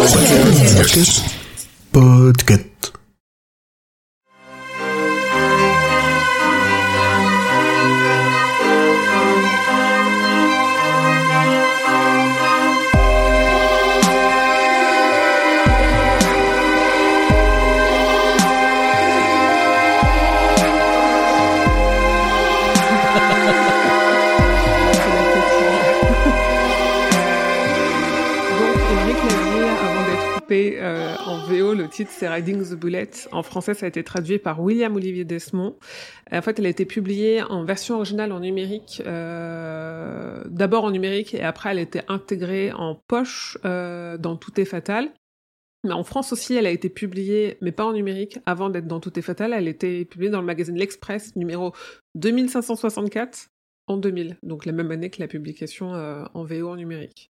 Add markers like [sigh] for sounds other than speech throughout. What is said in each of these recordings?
Podcast. Donc, euh, en VO, le titre c'est Riding the Bullet. En français, ça a été traduit par William Olivier Desmond. En fait, elle a été publiée en version originale en numérique, euh, d'abord en numérique et après elle a été intégrée en poche euh, dans Tout est fatal. Mais en France aussi, elle a été publiée, mais pas en numérique, avant d'être dans Tout est fatal. Elle été publiée dans le magazine L'Express, numéro 2564, en 2000, donc la même année que la publication euh, en VO en numérique.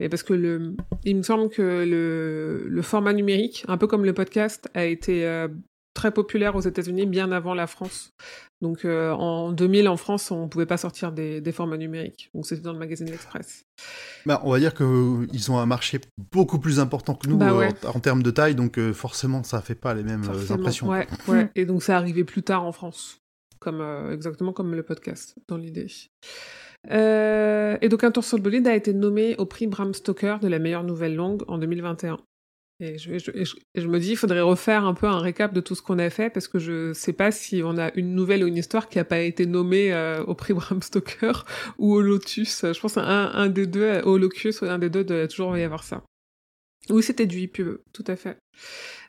Et parce que le, il me semble que le, le format numérique, un peu comme le podcast, a été euh, très populaire aux États-Unis bien avant la France. Donc euh, en 2000 en France, on pouvait pas sortir des, des formats numériques. Donc c'était dans le magazine L'Express. Bah, on va dire qu'ils ont un marché beaucoup plus important que nous Bah euh, en, en termes de taille, donc forcément ça fait pas les mêmes Forcément. impressions. Ouais, ouais. Et donc ça arrivait plus tard en France, comme euh, exactement comme le podcast dans l'idée. Euh, et donc Un tour sur le bolide a été nommé au prix Bram Stoker de la meilleure nouvelle longue en 2021. Et je, je- je- me dis, il faudrait refaire un peu un récap de tout ce qu'on a fait parce que je sais pas si on a une nouvelle ou une histoire qui a pas été nommée euh, au prix Bram Stoker [laughs] ou au Lotus. Je pense un, un des deux, au Locus, un des deux doit toujours y avoir ça. Oui, c'était du e-pub, tout à fait.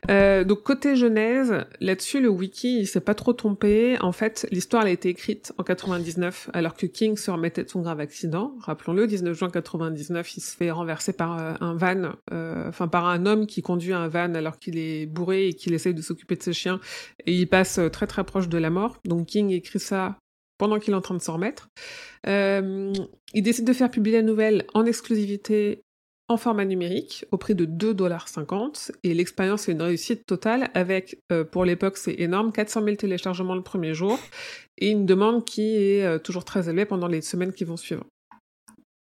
Euh, donc côté Genèse, là-dessus le wiki il s'est pas trop trompé. En fait, l'histoire elle a été écrite en 99 alors que King se remettait de son grave accident. Rappelons-le, 19 juin 99, il se fait renverser par euh, un van, euh, enfin par un homme qui conduit un van alors qu'il est bourré et qu'il essaye de s'occuper de ses chiens et il passe euh, très très proche de la mort. Donc King écrit ça pendant qu'il est en train de s'en remettre. Euh, il décide de faire publier la nouvelle en exclusivité en format numérique au prix de 2,50$ et l'expérience est une réussite totale avec, euh, pour l'époque c'est énorme, 400 000 téléchargements le premier jour et une demande qui est euh, toujours très élevée pendant les semaines qui vont suivre.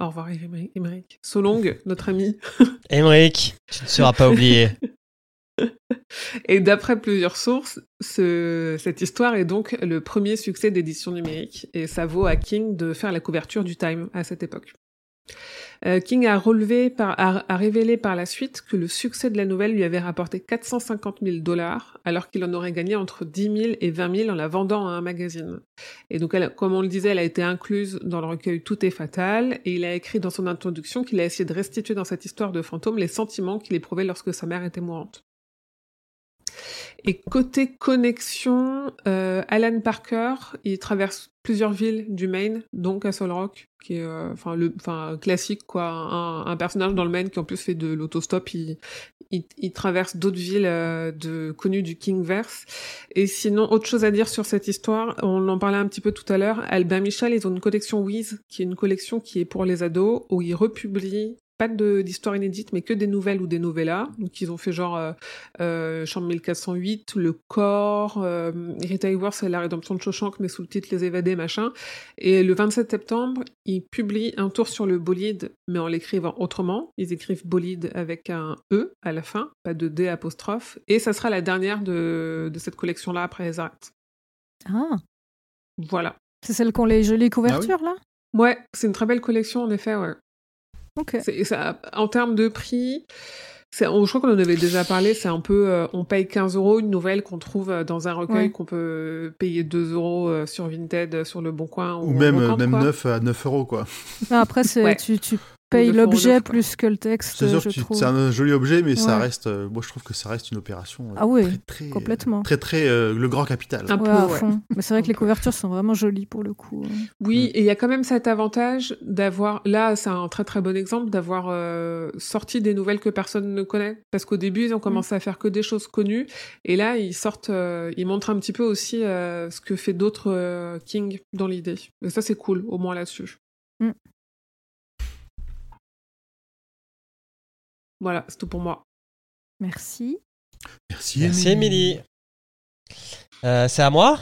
Au revoir Émeric. Émeric. Solong, notre ami. [laughs] Emmerich, tu ne seras pas oublié. [laughs] Et d'après plusieurs sources, ce- cette histoire est donc le premier succès d'édition numérique et ça vaut à King de faire la couverture du Time à cette époque. Euh, King a relevé a révélé par la suite que le succès de la nouvelle lui avait rapporté 450 000 dollars, alors qu'il en aurait gagné entre 10 000 et 20 000 en la vendant à un magazine. Et donc, elle, comme on le disait, elle a été incluse dans le recueil Tout est fatal, et il a écrit dans son introduction qu'il a essayé de restituer dans cette histoire de fantôme les sentiments qu'il éprouvait lorsque sa mère était mourante. Et côté connexion, euh, Alan Parker, il traverse plusieurs villes du Maine, dont Castle Rock, qui est euh, enfin le enfin classique quoi, un, personnage dans le Maine qui en plus fait de l'autostop, il, il, il traverse d'autres villes euh, de connues du Kingverse. Et sinon, autre chose à dire sur cette histoire, on en parlait un petit peu tout à l'heure, Albin Michel, ils ont une collection Wiz, qui est une collection qui est pour les ados, où ils republient pas de- d'histoire inédite, mais que des nouvelles ou des novellas. Donc ils ont fait genre euh, euh, Chambre 1408, Le Corps, euh, Rita Hayworth et La Rédemption de Shawshank, mais sous le titre Les Évadés, machin. Et le 27 septembre, ils publient un tour sur le bolide, mais en l'écrivant autrement. Ils écrivent bolide avec un E à la fin, pas de D apostrophe. Et ça sera la dernière de, de cette collection-là après les arrêtes. Ah, Voilà. c'est celle qui ont les jolies couvertures, là? Ouais, c'est une très belle collection en effet, ouais. Ok. Ça, en termes de prix, on- je crois qu'on en avait déjà parlé, c'est un peu, euh, on paye 15 euros une nouvelle qu'on trouve euh, dans un recueil Ouais. qu'on peut payer 2 euros euh, sur Vinted, euh, sur le Bon Coin. Ou en même, même quoi. 9 à 9 euros, quoi. Non, après, Ouais. tu, tu euros l'objet plus que le texte, C'est sûr c'est un joli objet, mais ça reste. euh, moi, je trouve que ça reste une opération. euh, Ah oui, très, très, complètement. Très, très. euh, le grand capital. Un Ouais, peu, à ouais. fond. Mais c'est vrai que les couvertures sont vraiment jolies pour le coup. Oui, Mm. et il y a quand même cet avantage d'avoir, là, c'est un très très bon exemple, d'avoir euh, sorti des nouvelles que personne ne connaît. Parce qu'au début, ils ont commencé à faire que des choses connues, et là, ils sortent, euh, ils montrent un petit peu aussi euh, ce que fait d'autres euh, King dans l'idée. Et ça, c'est cool, au moins là-dessus. Mm. Voilà, c'est tout pour moi. Merci. Merci, Merci Émilie. Euh, c'est à moi?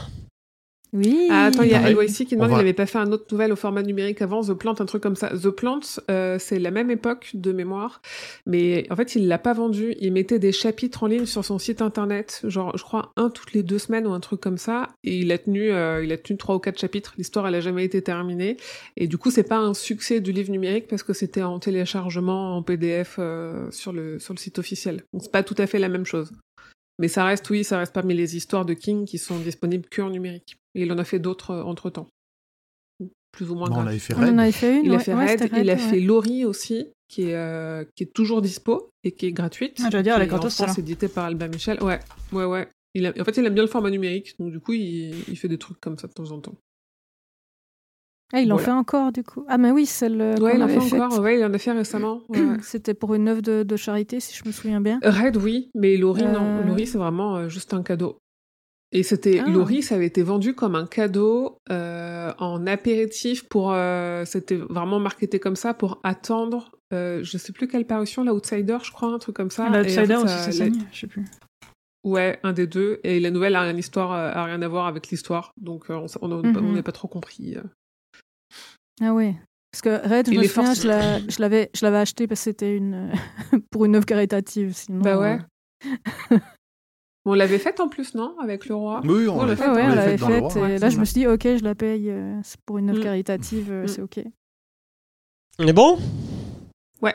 Oui. Ah, attends, il y a. LYC qui demande va- il n'avait pas fait un autre nouvelle au format numérique avant, The Plant, un truc comme ça. The Plant, euh, c'est la même époque de mémoire, mais en fait, il l'a pas vendu. Il mettait des chapitres en ligne sur son site internet, genre, je crois, un toutes les deux semaines ou un truc comme ça, et il a tenu, euh, il a tenu trois ou quatre chapitres. L'histoire, elle a jamais été terminée. Et du coup, c'est pas un succès du livre numérique parce que c'était en téléchargement, en PDF, euh, sur le, sur le site officiel. Donc, c'est pas tout à fait la même chose. Mais ça reste, oui, ça reste parmi les histoires de King qui sont disponibles que en numérique. Et il en a fait d'autres entre temps. Plus ou moins Bon, on avait fait On en Red. avait fait une. Il a ouais. fait Ouais, Red, il a fait. Lori aussi, qui est, euh, qui est toujours dispo et qui est gratuite. Ah, j'allais dire, elle est gratos, celle-là. édité par Albin Michel. Ouais, ouais, ouais. Il a- en fait, il aime bien le format numérique, donc du coup, il, il fait des trucs comme ça de temps en temps. Ah, il en fait encore, du coup. Ah, mais oui, celle euh, ouais, il en fait faite. encore. Ouais, il en a fait récemment. [clears throat] ouais, ouais. C'était pour une œuvre de, de charité, si je me souviens bien. Red, oui, mais Laurie, non. Euh. Laurie, c'est vraiment euh, juste un cadeau. Et c'était Ah. Laurie, ça avait été vendu comme un cadeau euh, en apéritif pour. euh, c'était vraiment marketé comme ça pour attendre. Euh, je sais plus quelle parution, l'Outsider, je crois, un truc comme ça. Et en L'Outsider fait, aussi, c'est la- je sais plus. Ouais, un des deux. Et la nouvelle a rien, histoire, euh, a rien à voir avec l'histoire, donc on n'a Mhm. pas trop compris. Ah ouais. Parce que Red, je Il me souviens, l'avais, je l'avais acheté parce que c'était une [laughs] pour une œuvre caritative. Sinon, Bah ouais. [laughs] On l'avait faite en plus, non, avec le roi. Oui, on on ouais, on on l'avait faite. roi. et ouais, là, je me suis dit, ok, je la paye. euh, c'est pour une œuvre Mm. caritative, euh, Mm. c'est ok. On est bon? Ouais.